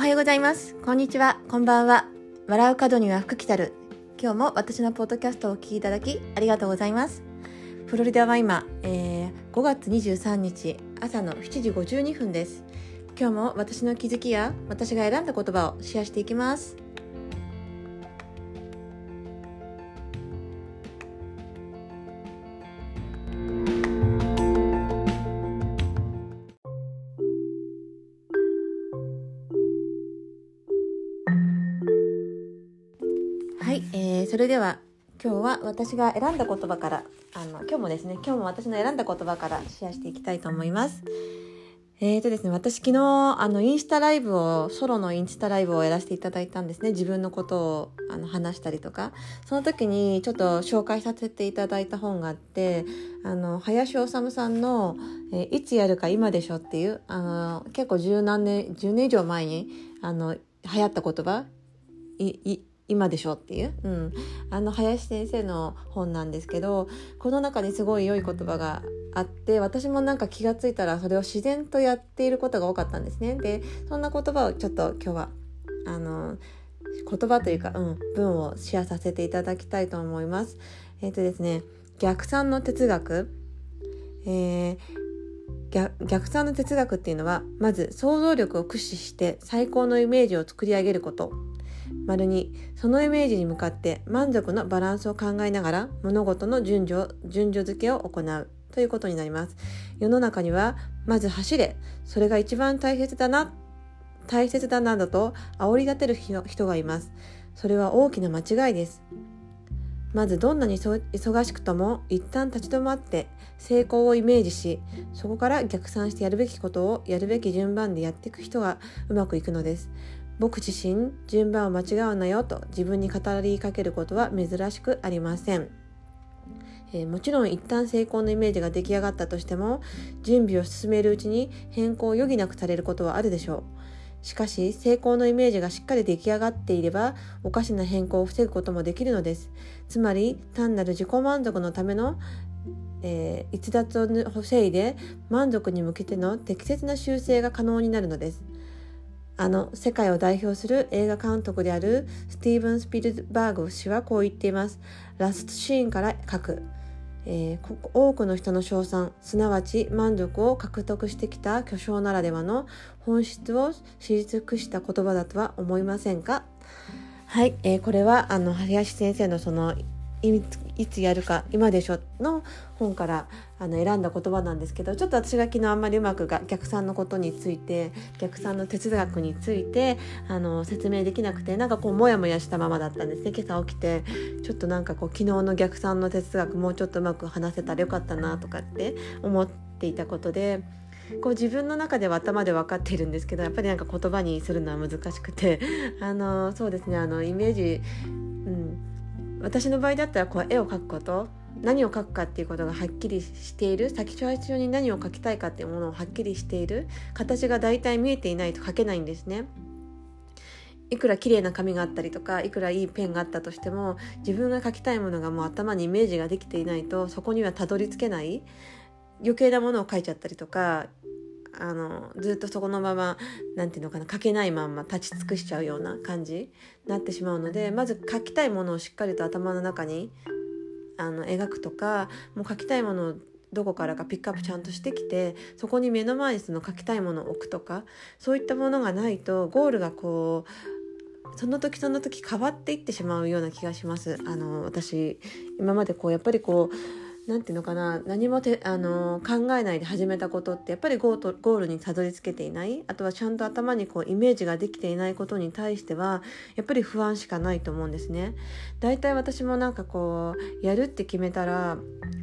おはようございます。こんにちは。こんばんは。笑う角には福来たる。今日も私のポッドキャストをお聞きいただきありがとうございます。フロリダは今、えー5月23日朝の7時52分です。今日も私の気づきや私が選んだ言葉をシェアしていきます。はい、えーそれでは今日は私が選んだ言葉からあの今日もですね今日も私の選んだ言葉からシェアしていきたいと思います。えーとですね、私昨日あのインスタライブをソロのインスタライブをやらせていただいたんですね。自分のことをあの話したりとか。その時にちょっと紹介させていただいた本があってあの林修さんの、えいつやるか今でしょ」っていうあの結構十何年10年以上前にあの流行った言葉？いい今でしょっていう、うん、あの林先生の本なんですけどこの中にすごい良い言葉があって私もなんか気がついたらそれを自然とやっていることが多かったんですね。でそんな言葉をちょっと今日はあの言葉というか、うん、文をシェアさせていただきたいと思います。えっ、とですね逆算の哲学。えー逆逆算の哲学っていうのはまず想像力を駆使して最高のイメージを作り上げること。丸にそのイメージに向かって満足のバランスを考えながら物事の順序順序付けを行うということになります。世の中にはまず走れ。それが一番大切だな。大切だなどと煽り立てる人がいます。それは大きな間違いです。まずどんなに忙しくとも一旦立ち止まって成功をイメージしそこから逆算してやるべきことをやるべき順番でやっていく人がうまくいくのです。僕自身順番を間違うなよと自分に語りかけることは珍しくありません、えーもちろん一旦成功のイメージが出来上がったとしても準備を進めるうちに変更を余儀なくされることはあるでしょう。しかし成功のイメージがしっかり出来上がっていればおかしな変更を防ぐこともできるのです。つまり単なる自己満足のためのえー逸脱を防いで満足に向けての適切な修正が可能になるのです。あの世界を代表する映画監督であるスティーブン・スピルバーグ氏はこう言っています。ラストシーンから書く、えー多くの人の称賛。すなわち満足を獲得してきた巨匠ならではの本質を知り尽くした言葉だとは思いませんか？はい、えーこれはあの林先生のそのいつやるか今でしょの本からあの選んだ言葉なんですけどちょっと私が昨日あんまりうまくが逆算のことについて逆算の哲学についてあの説明できなくてなんかこうモヤモヤしたままだったんですね今朝起きてちょっとなんかこう昨日の逆算の哲学もうちょっとうまく話せたらよかったなとかって思っていたことで。こう自分の中では頭で分かっているんですけどやっぱりなんか言葉にするのは難しくてあのそうですねあのイメージ、私の場合だったらこう絵を描くこと何を描くかっていうことがはっきりしている先最初に何を描きたいかっていうものをはっきりしている形が大体見えていないと描けないんですね。いくら綺麗な紙があったりとかいくらいいペンがあったとしても自分が描きたいものがもう頭にイメージができていないとそこにはたどり着けない余計なものを描いちゃったりとかあのずっとそこのままなんていうのかな書けないまんま立ち尽くしちゃうような感じになってしまうのでまず書きたいものをしっかりと頭の中にあの描くとかもう書きたいものをどこからかピックアップちゃんとしてきてそこに目の前にその書きたいものを置くとかそういったものがないとゴールがこうその時その時変わっていってしまうような気がします。あの私今までこうやっぱりこうなんていうのかな何もてあの考えないで始めたことってやっぱりゴートゴールにたどり着けていないあとはちゃんと頭にこうイメージができていないことに対してはやっぱり不安しかないと思うんですね。だいたい私もなんかこうやるって決めたら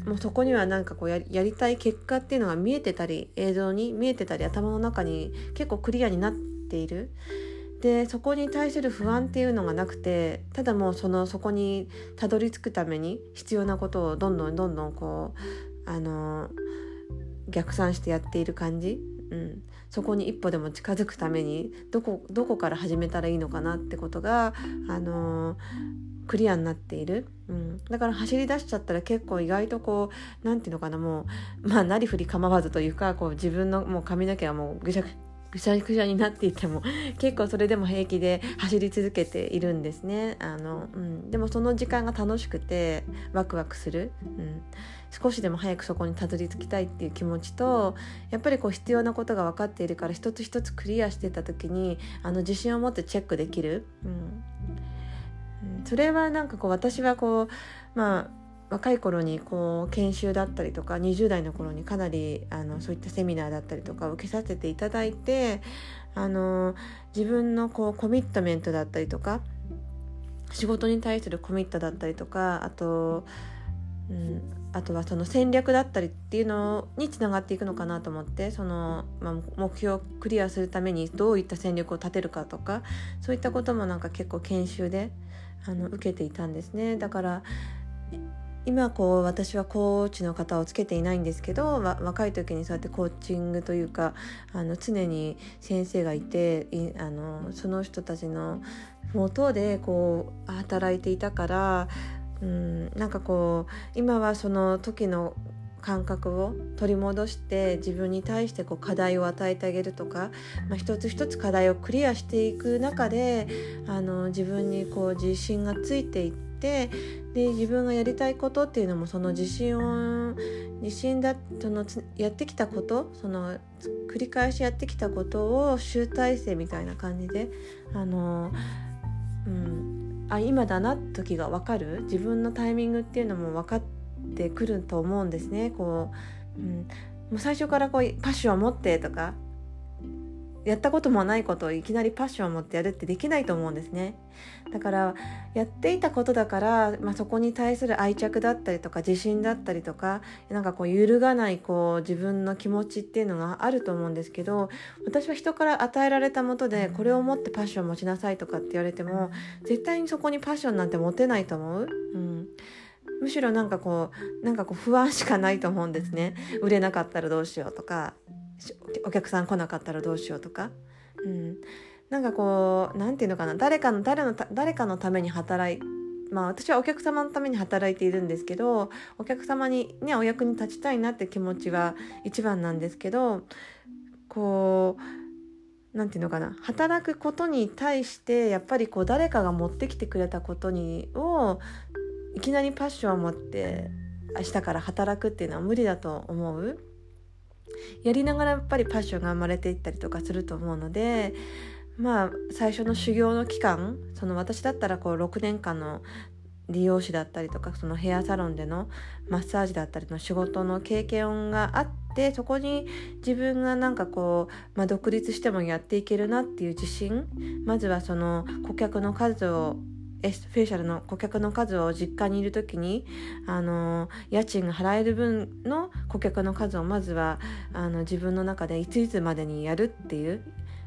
もうそこにはなんかこうややりたい結果っていうのが見えてたり映像に見えてたり頭の中に結構クリアになっている。でそこに対する不安っていうのがなくてただもうそのそこにたどり着くために必要なことをどんどんどんどんこうあの逆算してやっている感じ、うん、そこに一歩でも近づくためにどこどこから始めたらいいのかなってことがあのクリアになっている、うん、だから走り出しちゃったら結構意外とこう何て言うのかなもうまあなりふり構わずというかこう自分のもう髪の毛はもうぐしゃぐぐしゃぐしゃになっていても 結構それでも平気で走り続けているんですね。あの、うん、でもその時間が楽しくてワクワクする、うん、少しでも早くそこにたどり着きたいっていう気持ちとやっぱりこう必要なことが分かっているから一つ一つクリアしてた時にあの自信を持ってチェックできる、うん、それはなんかこう私はこうまあ若い頃にこう研修だったりとか20代の頃にかなりあのそういったセミナーだったりとか受けさせていただいてあの自分のこうコミットメントだったりとか仕事に対するコミットだったりとかあと、うん、あとはその戦略だったりっていうのにつながっていくのかなと思ってその、まあ、目標をクリアするためにどういった戦略を立てるかとかそういったこともなんか結構研修であの受けていたんですね。だから今こう私はコーチの方をつけていないんですけど若い時にそうやってコーチングというかあの常に先生がいてあのその人たちの元でこう働いていたからうんなんかこう今はその時の感覚を取り戻して自分に対してこう課題を与えてあげるとか、まあ、一つ一つ課題をクリアしていく中であの自分にこう自信がついていってで自分がやりたいことっていうのもその自信を自信だそのやってきたことその繰り返しやってきたことを集大成みたいな感じであの、うん、あ今だな時が分かる？自分のタイミングっていうのも分かってくると思うんですね。こう、うん、もう最初からこうパッションを持ってとかやったこともないことをいきなりパッションを持ってやるってできないと思うんですね。だからやっていたことだから、まあ、そこに対する愛着だったりとか自信だったりとかなんかこう揺るがないこう自分の気持ちっていうのがあると思うんですけど私は人から与えられたもとでこれを持ってパッションを持ちなさいとかって言われても絶対にそこにパッションなんて持てないと思う。うん。むしろなんかこうなんかこう不安しかないと思うんですね。売れなかったらどうしようとか。お客さん来なかったらどうしようとか、うん、なんかこう何て言うのかな。誰かの誰の誰かのために働いまあ私はお客様のために働いているんですけどお客様にねお役に立ちたいなって気持ちは一番なんですけどこう何て言うのかな。働くことに対してやっぱりこう誰かが持ってきてくれたことにをいきなりパッションを持って明日から働くっていうのは無理だと思う。やりながらやっぱりパッションが生まれていったりとかすると思うのでまあ最初の修行の期間その私だったらこう6年間の利用師だったりとかそのヘアサロンでのマッサージだったりの仕事の経験があってそこに自分がなんかこう、まあ、独立してもやっていけるなっていう自信まずはその顧客の数をエスフェイシャルの顧客の数を実家にいる時にあの家賃が払える分の顧客の数をまずはあの自分の中でいついつまでにやるっていう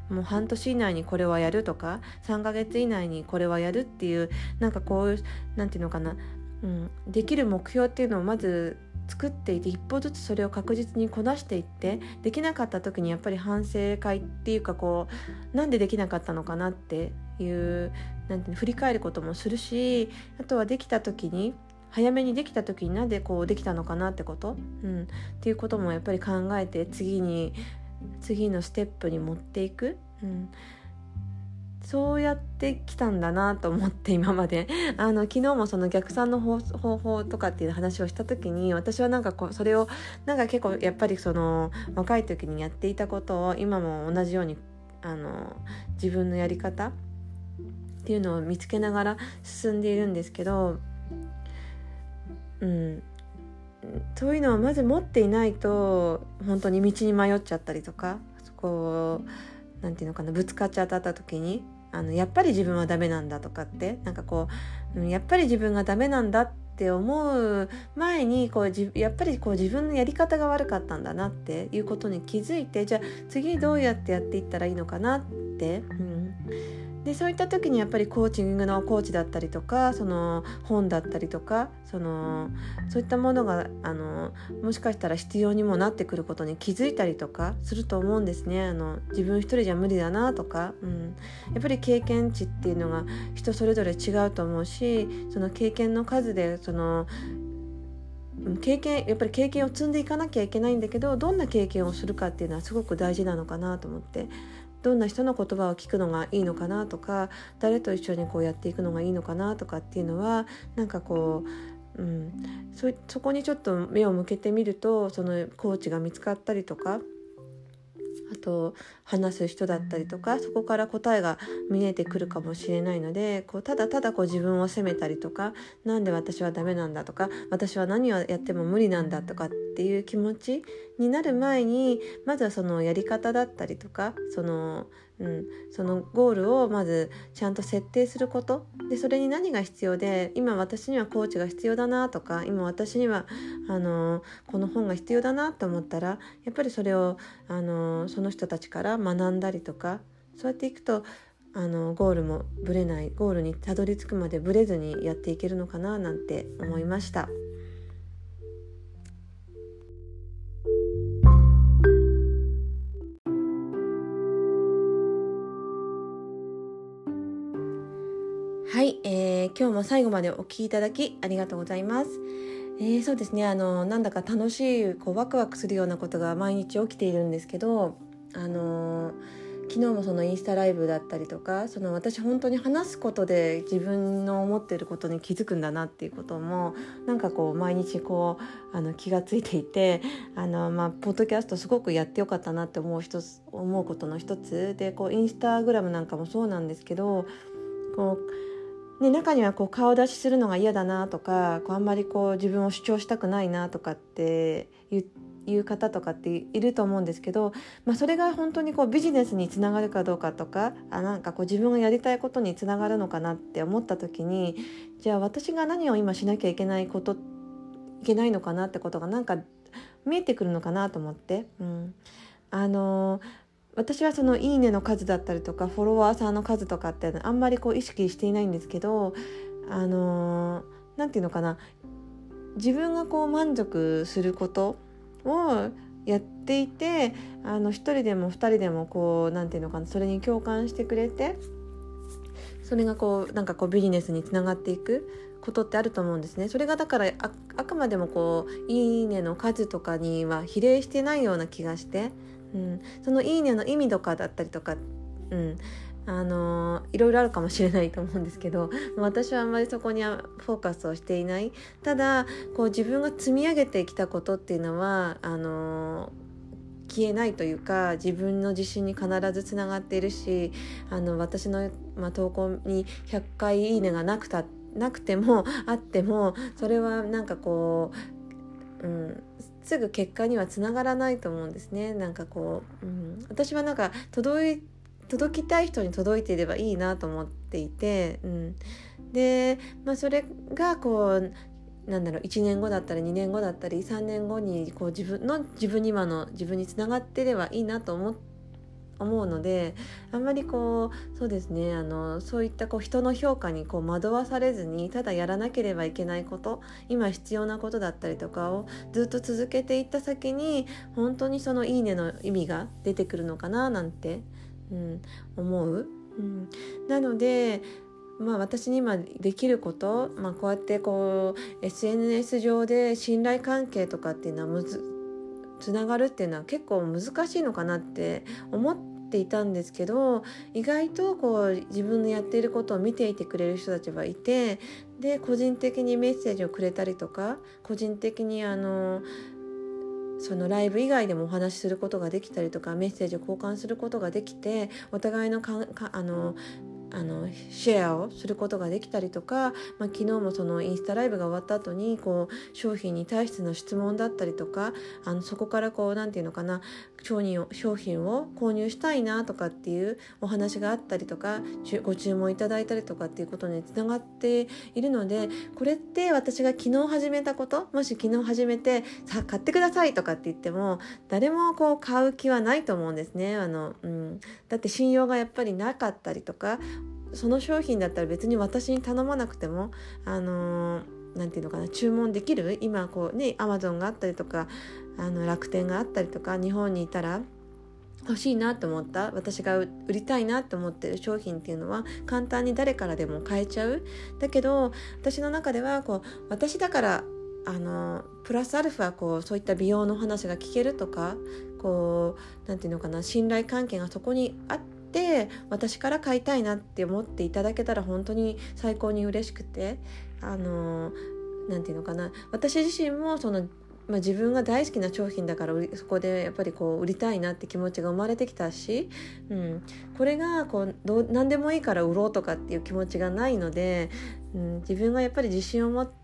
もう半年以内にこれはやるとか3ヶ月以内にこれはやるっていうなんかこう何て言うのかな、うん、できる目標っていうのをまず作っていて一歩ずつそれを確実にこなしていってできなかった時にやっぱり反省会っていうかこうなんでできなかったのかなっていうなんて振り返ることもするしあとはできた時に早めにできた時になんでこうできたのかなってこと、うん、っていうこともやっぱり考えて次に次のステップに持っていく。うん。そうやってきたんだなと思って今まで。あの昨日もその逆算の方法とかっていう話をした時に私はなんかこうそれをなんか結構やっぱりその若い時にやっていたことを今も同じようにあの自分のやり方っていうのを見つけながら進んでいるんですけどうん。そういうのをまず持っていないと本当に道に迷っちゃったりとかこう何て言うのかなぶつかっちゃった時にあのやっぱり自分はダメなんだとかってなんかこうやっぱり自分がダメなんだって思う前にこうやっぱりこう自分のやり方が悪かったんだなっていうことに気づいてじゃあ次どうやってやっていったらいいのかなって、うん、でそういった時にやっぱりコーチングのコーチだったりとかその本だったりとかそのそういったものがあのもしかしたら必要にもなってくることに気づいたりとかすると思うんですね。あの自分一人じゃ無理だなとか、うん、やっぱり経験値っていうのが人それぞれ違うと思うしその経験の数でその経験やっぱり経験を積んでいかなきゃいけないんだけどどんな経験をするかっていうのはすごく大事なのかなと思って。どんな人の言葉を聞くのがいいのかなとか誰と一緒にこうやっていくのがいいのかなとかっていうのはなんかこう、うん、そこにちょっと目を向けてみるとそのコーチが見つかったりとかあと話す人だったりとかそこから答えが見えてくるかもしれないのでこうただただこう自分を責めたりとか何で私はダメなんだとか私は何をやっても無理なんだとかっていう気持ちになる前にまずはそのやり方だったりとかそのうん、そのゴールをまずちゃんと設定することでそれに何が必要で今私にはコーチが必要だなとか今私にはあのこの本が必要だなと思ったらやっぱりそれをあのその人たちから学んだりとかそうやっていくとあのゴールもぶれないゴールにたどり着くまでぶれずにやっていけるのかななんて思いました。最後までお聴きいただきありがとうございます。えー、そうですねあのなんだか楽しいこうワクワクするようなことが毎日起きているんですけどあの昨日もそのインスタライブだったりとかその私本当に話すことで自分の思ってることに気づくんだなっていうこともなんかこう毎日こうあの気がついていてあの、まあ、ポッドキャストすごくやってよかったなって思う一つ思うことの一つでこうインスタグラムなんかもそうなんですけどこうね、中にはこう顔出しするのが嫌だなとかこうあんまりこう自分を主張したくないなとかっていう方とかっていると思うんですけど、まあ、それが本当にこうビジネスにつながるかどうかとかあなんかこう自分がやりたいことにつながるのかなって思った時にじゃあ私が何を今しなきゃいけないこといけないのかなってことがなんか見えてくるのかなと思って。うん、あの私はその「いいね」の数だったりとかフォロワーさんの数とかってあんまりこう意識していないんですけどあの何、て言うのかな自分がこう満足することをやっていてあの1人でも2人でもこう何て言うのかなそれに共感してくれてそれがこうなんかこうビジネスにつながっていくことってあると思うんですね。それがだからあくまでもこう「いいね」の数とかには比例してないような気がして。うん、その「いいね」の意味とかだったりとか、うん、あのいろいろあるかもしれないと思うんですけど 私はあんまりそこにフォーカスをしていない。ただこう自分が積み上げてきたことっていうのはあの消えないというか自分の自信に必ずつながっているしあの私の、まあ、投稿に100回「いいね」がなくたなくてもあってもそれはなんかこう、うん、すぐ結果にはつながらないと思うんですね。なんかこう、うん、私はなんか届い届きたい人に届いていればいいなと思っていて、うん、で、まあ、それがこうなんだろう1年後だったり2年後だったり3年後にこう自分の自分に今の自分につながってればいいなと思って思うのであんまりこうそうですねあのそういったこう人の評価にこう惑わされずにただやらなければいけないこと今必要なことだったりとかをずっと続けていった先に本当にその「いいね」の意味が出てくるのかななんて、うん、思う。うん、なのでまあ、私に今できること、まあ、こうやってこう SNS 上で信頼関係とかっていうのはむずつながるっていうのは結構難しいのかなって思っていたんですけど意外とこう自分のやっていることを見ていてくれる人たちはいてで個人的にメッセージをくれたりとか個人的にあのそのライブ以外でもお話しすることができたりとかメッセージを交換することができてお互いのかあのあのシェアをすることができたりとか、まあ、昨日もそのインスタライブが終わった後にこう商品に対しての質問だったりとかあのそこからこう何て言うのかな商品を商品を購入したいなとかっていうお話があったりとかご注文いただいたりとかっていうことにつながっているのでこれって私が昨日始めたこともし昨日始めてさあ買ってくださいとかって言っても誰もこう買う気はないと思うんですね。あの、うん、だって信用がやっぱりなかったりとかその商品だったら別に私に頼まなくてもあの何て言うのかな注文できる？今こうねアマゾンがあったりとかあの楽天があったりとか日本にいたら欲しいなと思った？私が売りたいなと思ってる商品っていうのは簡単に誰からでも買えちゃう？だけど私の中ではこう私だからあのプラスアルファこうそういった美容の話が聞けるとかこうなんていうのかな信頼関係がそこにあって私から買いたいなって思っていただけたら本当に最高に嬉しくてあのなんていうのかな。私自身もそのまあ、自分が大好きな商品だからそこでやっぱりこう売りたいなって気持ちが生まれてきたし、うん、これがこうどう何でもいいから売ろうとかっていう気持ちがないので、うん、自分がやっぱり自信を持って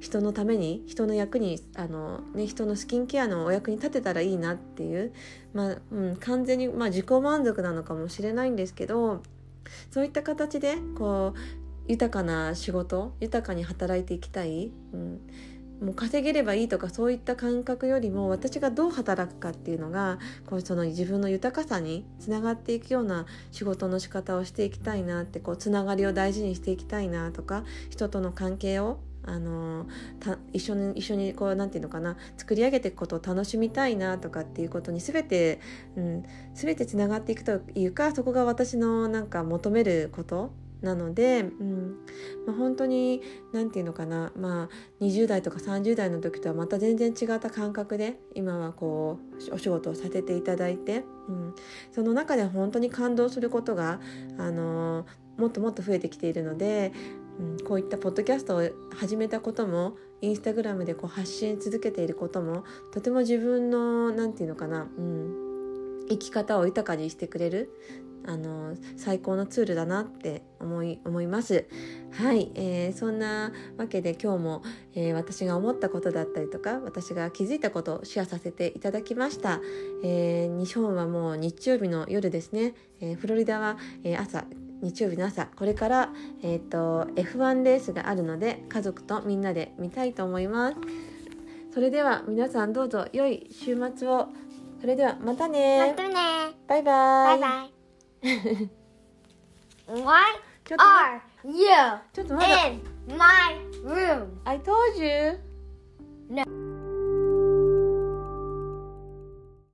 人のために人の役にあの、ね、人のスキンケアのお役に立てたらいいなっていう、まあうん、完全に、まあ、自己満足なのかもしれないんですけどそういった形でこう豊かな仕事豊かに働いていきたい。うんもう稼げればいいとかそういった感覚よりも私がどう働くかっていうのがこうその自分の豊かさにつながっていくような仕事の仕方をしていきたいなってこうつながりを大事にしていきたいなとか人との関係をあの一緒に一緒にこうなんていうのかな作り上げていくことを楽しみたいなとかっていうことに全て、うん、全てつながっていくというかそこが私のなんか求めることなので、うんまあ、本当に何て言うのかな、まあ、20代とか30代の時とはまた全然違った感覚で今はこうお仕事をさせていただいて、うん、その中で本当に感動することが、あのもっともっと増えてきているので、うん、こういったポッドキャストを始めたこともインスタグラムでこう発信続けていることもとても自分の何て言うのかな、うん、生き方を豊かにしてくれるあの最高のツールだなって思い思います。はい、えー、そんなわけで今日も、えー、私が思ったことだったりとか私が気づいたことをシェアさせていただきました。えー、日本はもう日曜日の夜ですね。えフロリダは、え朝日曜日の朝これから、えーと、と F1 レースがあるので家族とみんなで見たいと思います。それでは皆さんどうぞ良い週末を。それではまたね。またね。バイバイ。バイバイ。Why are you ちょっとまだ in my room? I told you No.